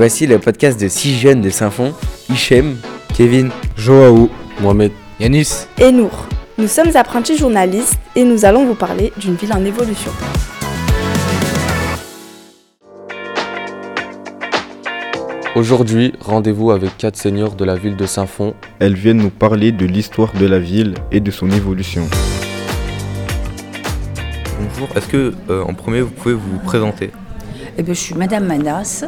Voici le podcast de six jeunes de Saint-Fond, Hichem, Kevin, Joao, Mohamed, Yanis et Nour. Nous sommes apprentis journalistes et nous allons vous parler d'une ville en évolution. Aujourd'hui, rendez-vous avec quatre seniors de la ville de Saint-Fond. Elles viennent nous parler de l'histoire de la ville et de son évolution. Bonjour, est-ce que euh, en premier vous pouvez vous présenter? Eh bien, je suis Madame Manas.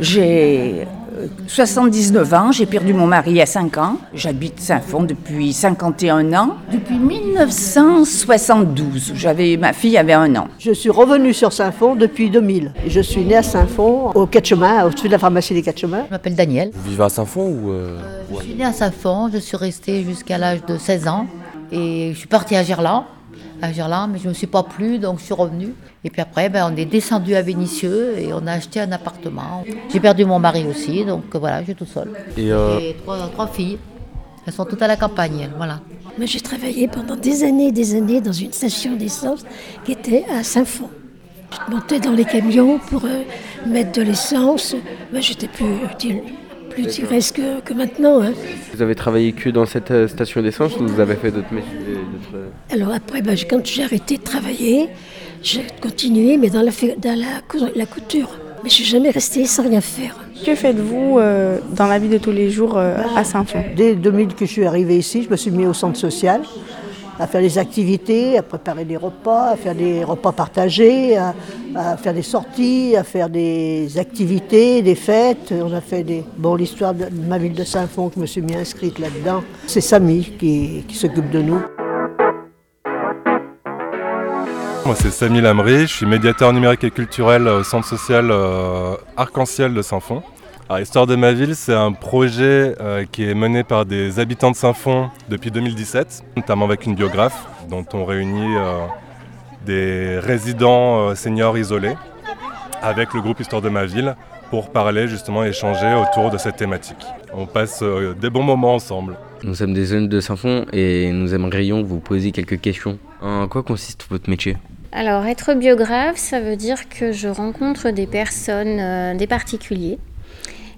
J'ai euh, 79 ans, j'ai perdu mon mari à 5 ans. J'habite Saint-Fond depuis 51 ans. Depuis 1972, j'avais, ma fille avait un an. Je suis revenue sur Saint-Fond depuis 2000. Je suis née à Saint-Fond, au Quatre Chemins, au-dessus de la pharmacie des Quatre Chemins. Je m'appelle Daniel. Vous vivez à Saint-Fond ou euh, Je suis née à Saint-Fond, je suis restée jusqu'à l'âge de 16 ans. Et je suis partie à Gerland, à Gerland, mais je ne me suis pas plu, donc je suis revenue. Et puis après, ben, on est descendu à Vénissieux et on a acheté un appartement. J'ai perdu mon mari aussi, donc voilà, je suis toute seule. Et euh, trois, trois filles. Elles sont toutes à la campagne, elles, voilà. Moi, j'ai travaillé pendant des années et des années dans une station d'essence qui était à Saint-Fond. Je montais dans les camions pour euh, mettre de l'essence. Moi, j'étais plus, utile- plus tiresse que, que maintenant. hein. Vous avez travaillé que dans cette euh, station d'essence ou vous avez fait d'autres métiers d'autres- euh, Alors après, ben, quand j'ai arrêté de travailler, j'ai continué, mais dans la, dans la, cou- la couture. Mais je suis jamais restée sans rien faire. Que faites-vous euh, dans la vie de tous les jours euh, à Saint-Fond Dès 2000 que je suis arrivée ici, je me suis mis au centre social, à faire des activités, à préparer des repas, à faire des repas partagés, à, faire des sorties, à faire des activités, des fêtes. On a fait des... Bon, l'histoire de ma ville de Saint-Fond, je me suis mis inscrite là-dedans. C'est Samy qui, qui s'occupe de nous. Moi, c'est Samy Lamry, je suis médiateur numérique et culturel au centre social euh, Arc-en-Ciel de Saint-Fond. Alors, Histoire de ma ville, c'est un projet euh, qui est mené par des habitants de Saint-Fond depuis 2017, notamment avec une biographe dont on réunit euh, des résidents euh, seniors isolés avec le groupe Histoire de ma ville pour parler justement et échanger autour de cette thématique. On passe euh, des bons moments ensemble. Nous sommes des jeunes de Saint-Fond et nous aimerions vous poser quelques questions. En quoi consiste votre métier? Alors, être biographe, ça veut dire que je rencontre des personnes, euh, des particuliers,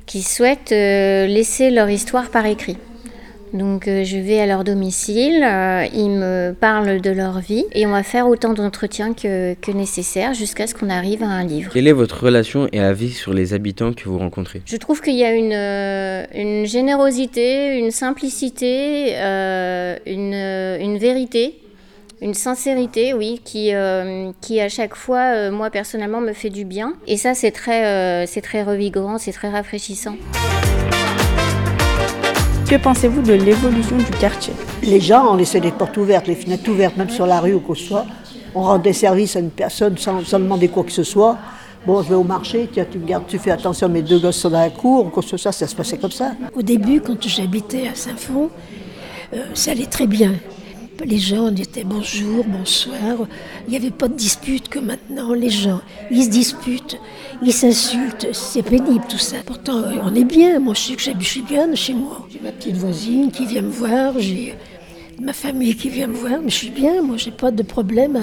qui souhaitent euh, laisser leur histoire par écrit. Donc, euh, je vais à leur domicile, euh, ils me parlent de leur vie et on va faire autant d'entretiens que, que nécessaire jusqu'à ce qu'on arrive à un livre. Quelle est votre relation et avis sur les habitants que vous rencontrez? Je trouve qu'il y a une, une générosité, une simplicité, euh, une, une vérité, une sincérité, oui, qui, euh, qui à chaque fois, euh, moi personnellement, me fait du bien. Et ça, c'est très, euh, c'est très revigorant, c'est très rafraîchissant. Que pensez-vous de l'évolution du quartier? Les gens, on laissait les portes ouvertes, les fenêtres ouvertes, même sur la rue ou quoi que ce soit. On rendait service à une personne sans, sans demander quoi que ce soit. Bon, je vais au marché, tiens, tu me gardes, tu fais attention, mes deux gosses sont dans la cour, ou quoi que ce soit, ça se passait comme ça. Au début, quand j'habitais à Saint-Fond, euh, ça allait très bien. Les gens disaient bonjour, bonsoir. Il n'y avait pas de dispute comme maintenant. Les gens, ils se disputent, ils s'insultent. C'est pénible tout ça. Pourtant, on est bien. Moi, je sais que suis bien chez moi. J'ai ma petite voisine qui vient me voir. J'ai ma famille qui vient me voir. Mais je suis bien. Moi, j'ai pas de problème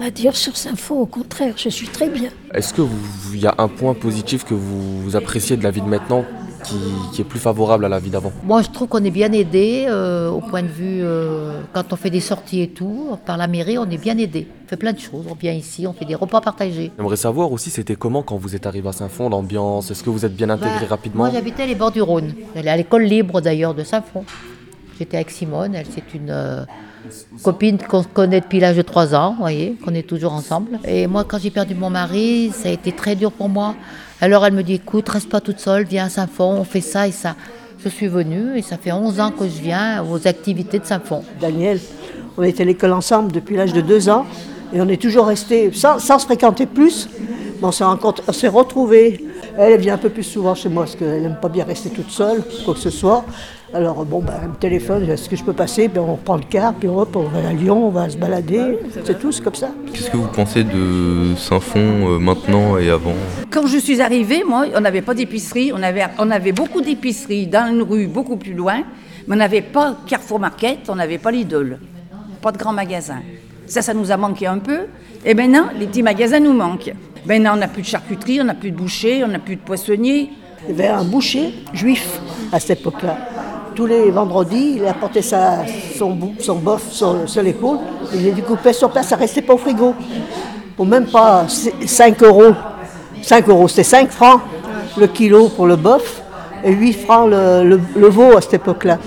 à, dire sur Saint-Fond. Au contraire, je suis très bien. est-ce que vous- il y a un point positif que vous appréciez de la vie de maintenant qui, qui est plus favorable à la vie d'avant Moi, je trouve qu'on est bien aidé euh, au point de vue, euh, quand on fait des sorties et tout, par la mairie, on est bien aidé. On fait plein de choses. On vient ici, on fait des repas partagés. J'aimerais savoir aussi c'était comment quand vous êtes arrivé à Saint-Fond, l'ambiance, est-ce que vous êtes bien intégré Bah, rapidement? Moi, j'habitais les bords du Rhône. J'allais à l'école libre d'ailleurs de Saint-Fond. J'étais avec Simone, elle c'est une euh, copine qu'on connaît depuis l'âge de 3 ans, vous voyez, qu'on est toujours ensemble. Et moi, quand j'ai perdu mon mari, ça a été très dur pour moi. Alors elle me dit, écoute, reste pas toute seule, viens à Saint-Fond, on fait ça et ça. Je suis venue et ça fait 11 ans que je viens aux activités de Saint-Fond. Daniel, on était à l'école ensemble depuis l'âge de deux ans, et on est toujours restés, sans, se fréquenter plus, mais on s'est retrouvés. Elle vient un peu plus souvent chez moi, parce qu'elle n'aime pas bien rester toute seule, quoi que ce soit. Alors, bon, ben, me téléphone, est-ce que je peux passer? Puis on prend le car, puis hop, on va à Lyon, on va se balader. C'est tout, c'est comme ça. Qu'est-ce que vous pensez de Saint-Fond euh, maintenant et avant? Quand je suis arrivée, moi, on n'avait pas d'épicerie. On avait, on avait beaucoup d'épiceries dans une rue beaucoup plus loin, mais on n'avait pas Carrefour Market, on n'avait pas Lidl. Pas de grands magasins. Ça, ça nous a manqué un peu. Et maintenant, les petits magasins nous manquent. Maintenant, on n'a plus de charcuterie, on n'a plus de boucher, on n'a plus de poissonnier. Il y avait un boucher juif à cette époque-là. Tous les vendredis, il apportait sa, son, son bof sur, l'épaule, il les découpait sur place, ça restait pas au frigo. Pour même pas 5 euros. 5 euros, c'était 5 francs le kilo pour le bof et 8 francs le, veau à cette époque-là.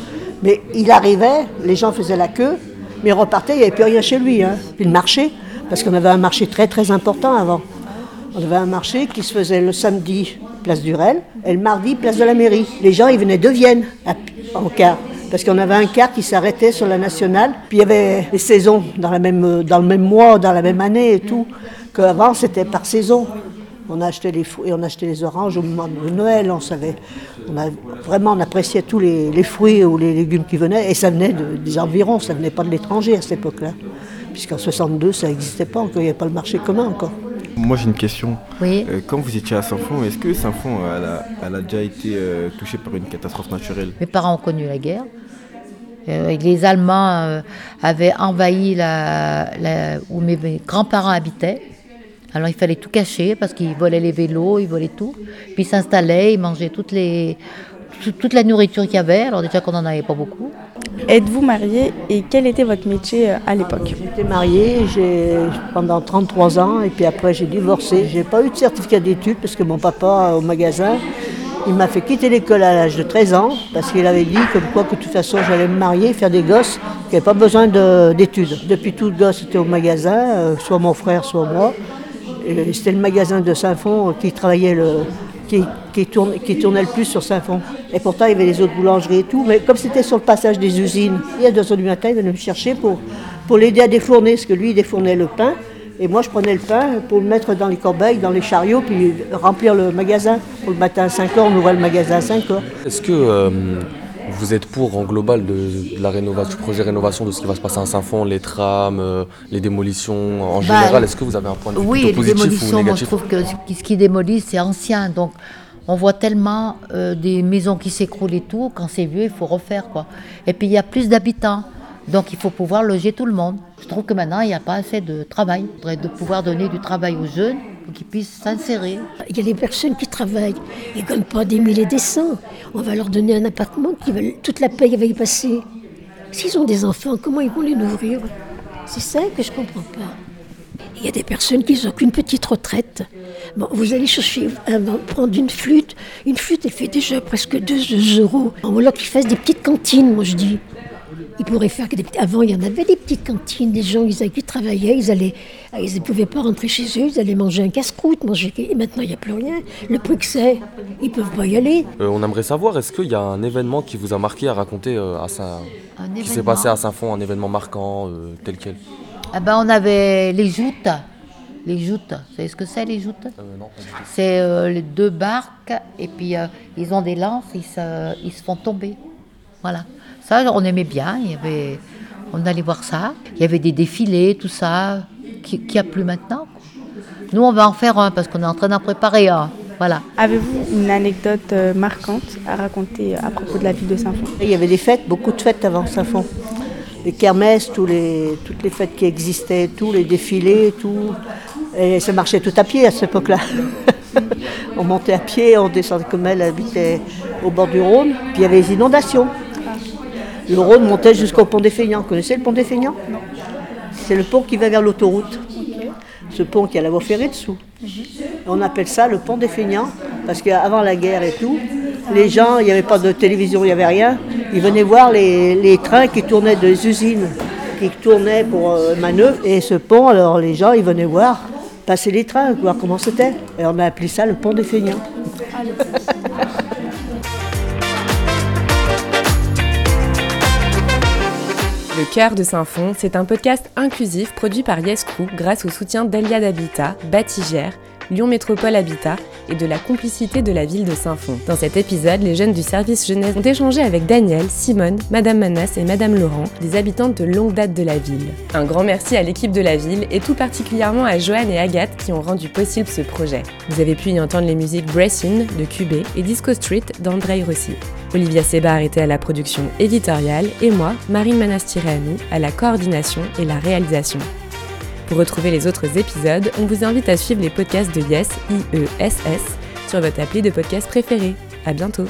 Mais il arrivait, les gens faisaient la queue, mais il repartait, il n'y avait plus rien chez lui. Hein. Puis le marché, parce qu'on avait un marché très très important avant. On avait un marché qui se faisait le samedi, place du Rel, et le mardi, place de la mairie. Les gens, ils venaient de Vienne car. Parce qu'on avait un car qui s'arrêtait sur la nationale. Puis il y avait les saisons dans, le même mois, dans la même année et tout. Qu'avant, c'était par saison. On achetait les fruits, on achetait les oranges au moment de Noël, on savait, on a, vraiment on appréciait tous les, fruits ou les légumes qui venaient, et ça venait des environs, ça venait pas de l'étranger à cette époque-là, puisqu'en 62 ça n'existait pas encore, il n'y avait pas le marché commun encore. Moi j'ai une question. Oui. Euh, quand vous étiez à Saint-Fond, est-ce que Saint-Fond elle a, déjà été euh, touchée par une catastrophe naturelle? Mes parents ont connu la guerre. Euh, les Allemands avaient envahi la, où mes grands-parents habitaient. Alors il fallait tout cacher parce qu'ils volaient les vélos, ils volaient tout. Puis ils s'installaient, ils mangeaient toutes les, toute la nourriture qu'il y avait, alors déjà qu'on n'en avait pas beaucoup. Êtes-vous mariée et quel était votre métier euh, à l'époque? J'étais mariée pendant 33 ans et puis après j'ai divorcé. J'ai pas eu de certificat d'études parce que mon papa au magasin, il m'a fait quitter l'école à l'âge de 13 ans parce qu'il avait dit comme quoi que de toute façon j'allais me marier, faire des gosses, qui n'avaient pas besoin d'études. Depuis tout le gosse était au magasin, euh, soit mon frère, soit moi. C'était le magasin de Saint-Fond qui travaillait le, qui, qui, tournait, le plus sur Saint-Fond. Et pourtant, il y avait les autres boulangeries et tout. Mais comme c'était sur le passage des usines, il y a 2 heures du matin, il venait me chercher pour, pour l'aider à défourner, parce que lui, il défournait le pain. Et moi, je prenais le pain pour le mettre dans les corbeilles, dans les chariots, puis remplir le magasin. Pour le matin à 5 heures, on ouvrait le magasin à 5 heures. Est-ce que euh, vous êtes pour, en global, de, la rénovation, du projet rénovation de ce qui va se passer à Saint-Fond, les trams, euh, les démolitions En bah, général, est-ce que vous avez un point de vue oui, positif démolitions, ou Moi, je trouve que ce qui démolit, c'est ancien. Donc, on voit tellement euh, des maisons qui s'écroulent et tout. Quand c'est vieux, il faut refaire. quoi. Et puis, il y a plus d'habitants. Donc, il faut pouvoir loger tout le monde. Je trouve que maintenant, il n'y a pas assez de travail. Il faudrait de pouvoir donner du travail aux jeunes qu'ils puissent s'insérer. Il y a des personnes qui travaillent. Ils ne gagnent pas des milliers et des cents. On va leur donner un appartement, qui toute la paye va y passer. S'ils ont des enfants, comment ils vont les nourrir? C'est ça que je ne comprends pas. Il y a des personnes qui n'ont qu'une petite retraite. Bon, vous allez chercher, prendre une flûte. Une flûte, elle fait déjà presque 2 euros. Ou alors qu'ils fassent des petites cantines, moi je dis. Ils pourraient faire que des Avant, il y en avait des petites cantines. Les gens, ils, qui travaillaient, ils allaient, ils ne pouvaient pas rentrer chez eux, ils allaient manger un casse-croûte, manger. Et maintenant, il n'y a plus rien. Le prix que c'est, ils peuvent pas y aller. Euh, on aimerait savoir, est-ce qu'il y a un événement qui vous a marqué à raconter euh, à Saint, qui s'est passé à Saint-Fond, un événement marquant euh, tel quel? Ah ben, on avait les joutes. Les joutes, vous savez ce que c'est les joutes? C'est les deux barques et puis ils ont des lances, ils se, ils se font tomber. Voilà. Ça, on aimait bien. Il y avait, on allait voir ça. Il y avait des défilés, tout ça, qui n'y a plus maintenant. Nous, on va en faire un parce qu'on est en train d'en préparer un. Voilà. Avez-vous une anecdote euh, marquante à raconter à propos de la ville de Saint-Fond? Il y avait des fêtes, beaucoup de fêtes avant Saint-Fond. Les kermesses, tous les, toutes les fêtes qui existaient, tous les défilés, tout. Et ça marchait tout à pied à cette époque-là. on montait à pied, on descendait comme elle habitait au bord du Rhône. Puis il y avait les inondations. Le Rhône montait jusqu'au pont des Feignants. Vous connaissez le pont des Feignants? C'est le pont qui va vers l'autoroute. Ce pont qui a la voie ferrée dessous. On appelle ça le pont des Feignants parce qu'avant la guerre et tout, les gens, il n'y avait pas de télévision, il n'y avait rien. Ils venaient voir les, trains qui tournaient des usines, qui tournaient pour euh, manœuvre. Et ce pont, alors les gens, ils venaient voir passer les trains, voir comment c'était. Et on a appelé ça le pont des Feignants. Le cœur de Saint-Fond, c'est un podcast inclusif produit par Yes grâce au soutien d'Eliade Habitat, Batigère, Lyon Métropole Habitat et de la complicité de la ville de Saint-Fond. Dans cet épisode, les jeunes du service jeunesse ont échangé avec Daniel, Simone, Madame Manas et Madame Laurent, des habitantes de longue date de la ville. Un grand merci à l'équipe de la ville et tout particulièrement à Joanne et Agathe qui ont rendu possible ce projet. Vous avez pu y entendre les musiques Bressin de QB et Disco Street d'Andrei Rossi. Olivia Sebar était à la production éditoriale et moi, Marine Manastireanu, à la coordination et la réalisation. Pour retrouver les autres épisodes, on vous invite à suivre les podcasts de Yes, I-E-S-S, sur votre appli de podcast préféré. À bientôt.